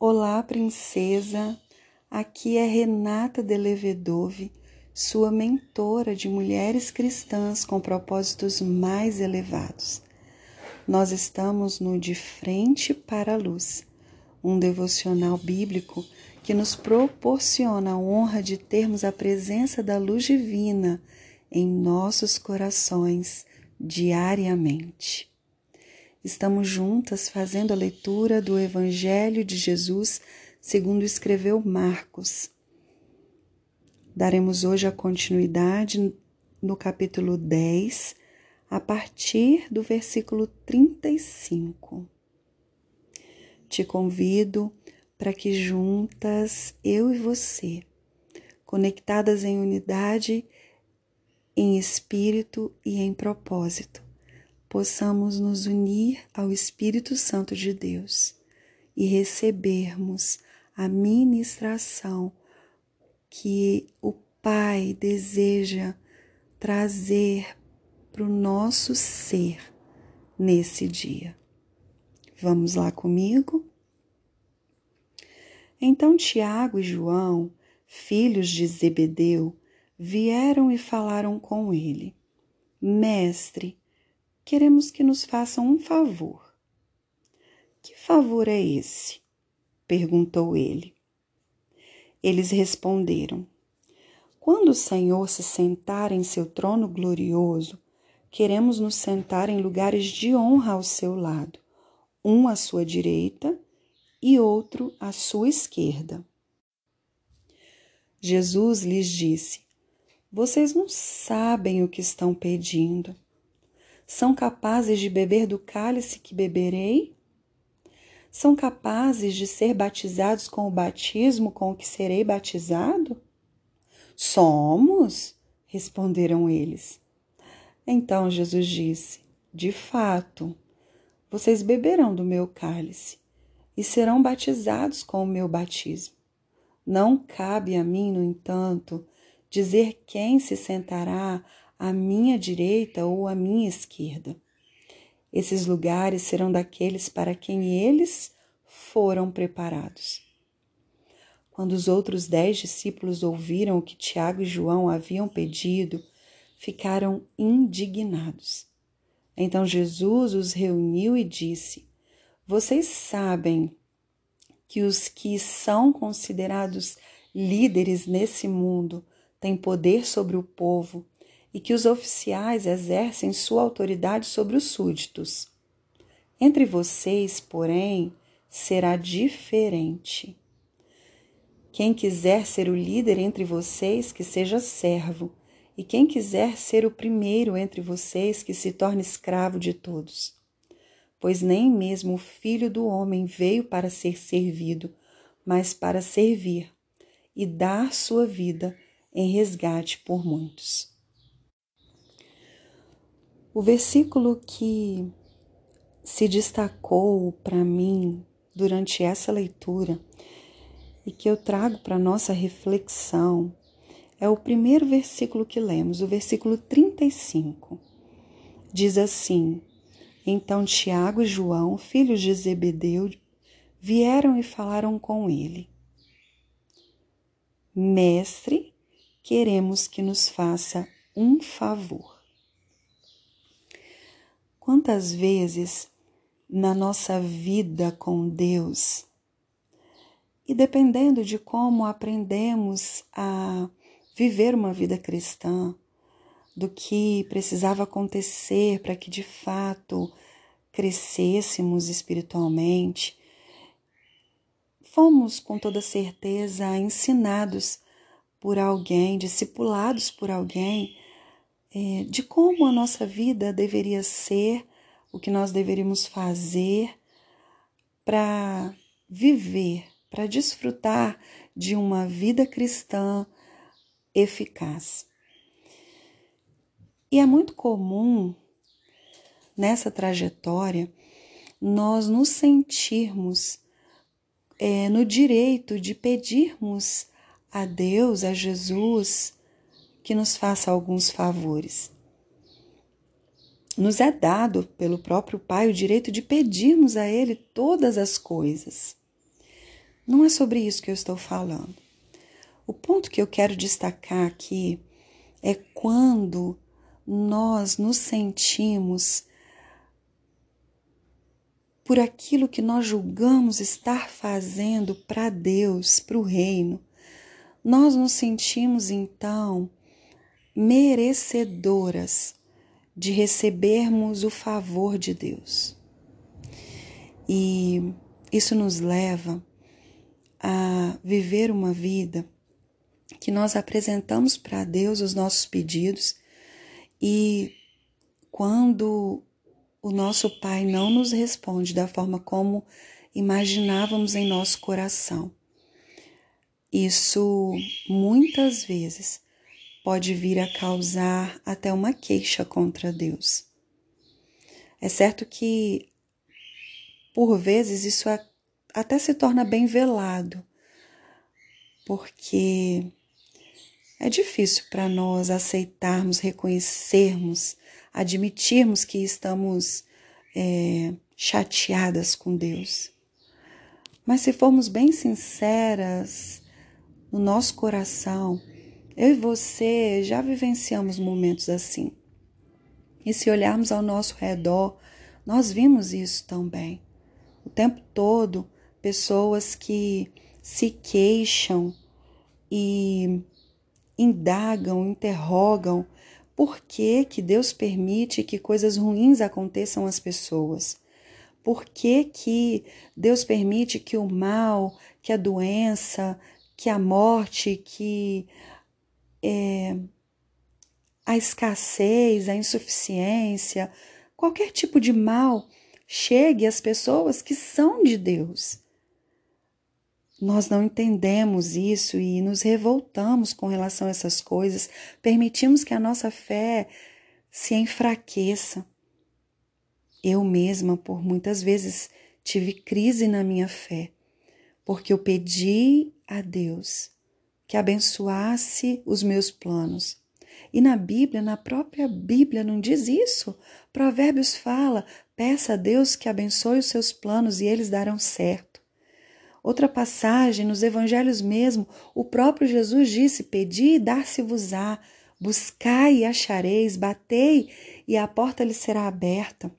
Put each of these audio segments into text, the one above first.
Olá, princesa. Aqui é Renata Delevedove, sua mentora de mulheres cristãs com propósitos mais elevados. Nós estamos no De Frente para a Luz, um devocional bíblico que nos proporciona a honra de termos a presença da luz divina em nossos corações diariamente. Estamos juntas fazendo a leitura do Evangelho de Jesus segundo escreveu Marcos. Daremos hoje a continuidade no capítulo 10, a partir do versículo 35. Te convido para que juntas, eu e você, conectadas em unidade, em espírito e em propósito, possamos nos unir ao Espírito Santo de Deus e recebermos a ministração que o Pai deseja trazer para o nosso ser nesse dia. Vamos lá comigo? Então Tiago e João, filhos de Zebedeu, vieram e falaram com ele: Mestre, queremos que nos façam um favor. Que favor é esse? perguntou ele. Eles responderam: Quando o Senhor se sentar em seu trono glorioso, queremos nos sentar em lugares de honra ao seu lado, um à sua direita e outro à sua esquerda. Jesus lhes disse: Vocês não sabem o que estão pedindo. São capazes de beber do cálice que beberei? São capazes de ser batizados com o batismo com o que serei batizado? Somos, responderam eles. Então Jesus disse: De fato, vocês beberão do meu cálice e serão batizados com o meu batismo. Não cabe a mim, no entanto, dizer quem se sentará à minha direita ou à minha esquerda. Esses lugares serão daqueles para quem eles foram preparados. Quando os outros dez discípulos ouviram o que Tiago e João haviam pedido, ficaram indignados. Então Jesus os reuniu e disse: vocês sabem que os que são considerados líderes nesse mundo têm poder sobre o povo e que os oficiais exercem sua autoridade sobre os súditos. Entre vocês, porém, será diferente. Quem quiser ser o líder entre vocês, que seja servo, e quem quiser ser o primeiro entre vocês, que se torne escravo de todos pois nem mesmo o Filho do Homem veio para ser servido, mas para servir e dar sua vida em resgate por muitos. O versículo que se destacou para mim durante essa leitura e que eu trago para nossa reflexão é o primeiro versículo que lemos, o versículo 35. Diz assim: então Tiago e João, filhos de Zebedeu, vieram e falaram com ele: Mestre, queremos que nos faça um favor. Quantas vezes na nossa vida com Deus, e dependendo de como aprendemos a viver uma vida cristã, do que precisava acontecer para que de fato crescêssemos espiritualmente, fomos com toda certeza ensinados por alguém, discipulados por alguém, é, de como a nossa vida deveria ser, o que nós deveríamos fazer para viver, para desfrutar de uma vida cristã eficaz. E é muito comum nessa trajetória nós nos sentirmos é, no direito de pedirmos a Deus, a Jesus, que nos faça alguns favores. Nos é dado pelo próprio Pai o direito de pedirmos a Ele todas as coisas. Não é sobre isso que eu estou falando. O ponto que eu quero destacar aqui é quando nós nos sentimos por aquilo que nós julgamos estar fazendo para Deus, para o reino, nós nos sentimos então merecedoras de recebermos o favor de Deus. E isso nos leva a viver uma vida que nós apresentamos para Deus os nossos pedidos e quando o nosso Pai não nos responde da forma como imaginávamos em nosso coração, isso muitas vezes pode vir a causar até uma queixa contra Deus. É certo que, por vezes, isso é, até se torna bem velado, porque é difícil para nós aceitarmos, reconhecermos, admitirmos que estamos é, chateadas com Deus. Mas se formos bem sinceras no nosso coração, eu e você já vivenciamos momentos assim. E se olharmos ao nosso redor, nós vimos isso também. O tempo todo, pessoas que se queixam e indagam, interrogam por que, que Deus permite que coisas ruins aconteçam às pessoas. Por que, que Deus permite que o mal, que a doença, que a morte, que é, a escassez, a insuficiência, qualquer tipo de mal chegue às pessoas que são de Deus. Nós não entendemos isso e nos revoltamos com relação a essas coisas, permitimos que a nossa fé se enfraqueça. Eu mesma, por muitas vezes, tive crise na minha fé, porque eu pedi a Deus que abençoasse os meus planos. E na Bíblia, na própria Bíblia, não diz isso. Provérbios fala: peça a Deus que abençoe os seus planos e eles darão certo. Outra passagem, nos evangelhos mesmo, o próprio Jesus disse: Pedi e dar-se-vos-á, buscai e achareis, batei e a porta lhe será aberta.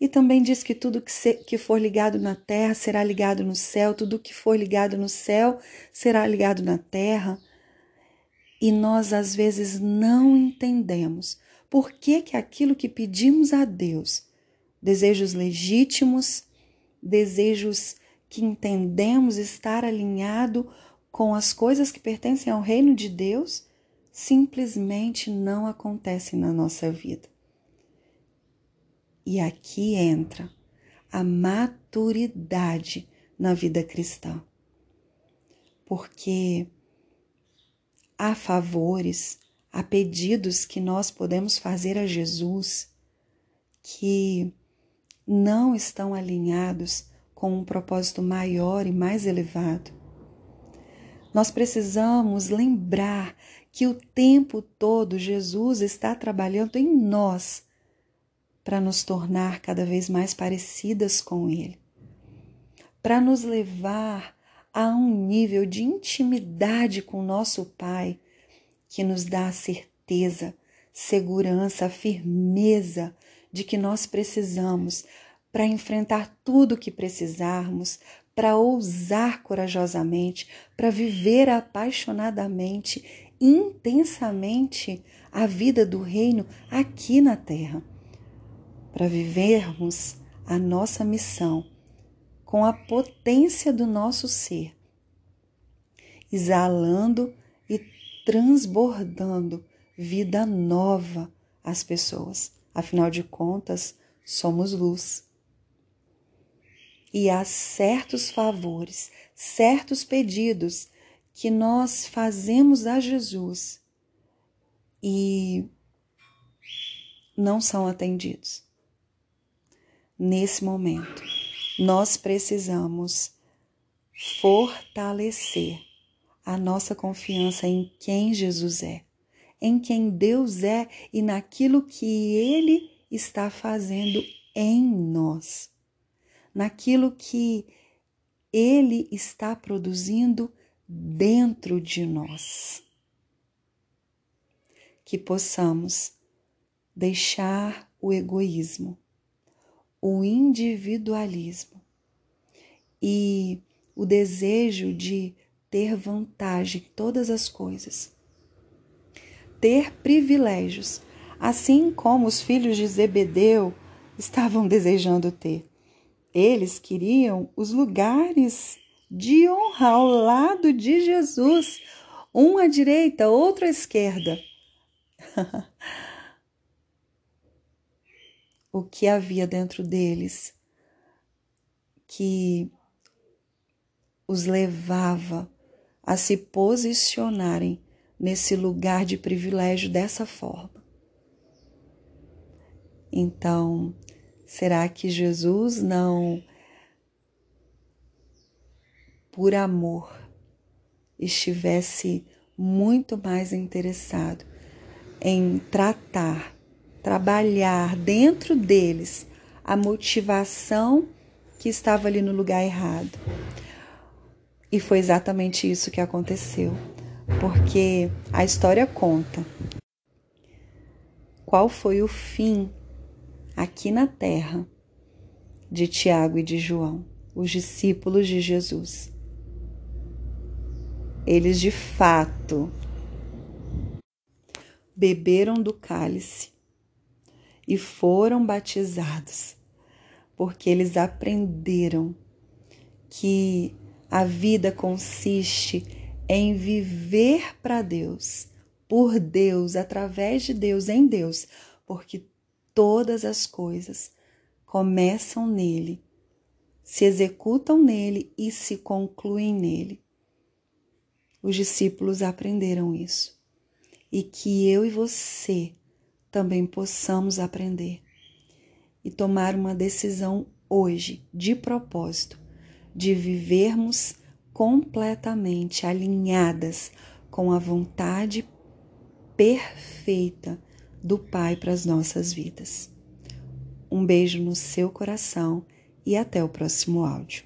E também diz que tudo que, se, que for ligado na terra será ligado no céu, tudo que for ligado no céu será ligado na terra. E nós às vezes não entendemos por que, que aquilo que pedimos a Deus, desejos legítimos, desejos que entendemos estar alinhado com as coisas que pertencem ao reino de Deus, simplesmente não acontecem na nossa vida. E aqui entra a maturidade na vida cristã. Porque há favores, há pedidos que nós podemos fazer a Jesus que não estão alinhados com um propósito maior e mais elevado. Nós precisamos lembrar que o tempo todo Jesus está trabalhando em nós para nos tornar cada vez mais parecidas com Ele, para nos levar a um nível de intimidade com nosso Pai que nos dá a certeza, segurança, firmeza de que nós precisamos para enfrentar tudo o que precisarmos, para ousar corajosamente, para viver apaixonadamente, intensamente a vida do reino aqui na terra para vivermos a nossa missão com a potência do nosso ser, exalando e transbordando vida nova às pessoas. Afinal de contas, somos luz. E há certos favores, certos pedidos que nós fazemos a Jesus e não são atendidos nesse momento. Nós precisamos fortalecer a nossa confiança em quem Jesus é, em quem Deus é e naquilo que Ele está fazendo em nós, naquilo que ele está produzindo dentro de nós. Que possamos deixar o egoísmo, o individualismo e o desejo de ter vantagem em todas as coisas, ter privilégios, assim como os filhos de Zebedeu estavam desejando ter. Eles queriam os lugares de honra ao lado de Jesus, um à direita, outro à esquerda. o que havia dentro deles que os levava a se posicionarem nesse lugar de privilégio dessa forma. Então, Será que Jesus não, por amor, estivesse muito mais interessado em tratar, trabalhar dentro deles a motivação que estava ali no lugar errado? E foi exatamente isso que aconteceu, porque a história conta qual foi o fim aqui na terra de Tiago e de João, os discípulos de Jesus. Eles de fato beberam do cálice e foram batizados, porque eles aprenderam que a vida consiste em viver para Deus, por Deus, através de Deus, em Deus, porque todas as coisas começam nele, se executam nele e se concluem nele. Os discípulos aprenderam isso e que eu e você também possamos aprender e tomar uma decisão hoje, de propósito, de vivermos completamente alinhadas com a vontade perfeita do Pai para as nossas vidas. Um beijo no seu coração e até o próximo áudio.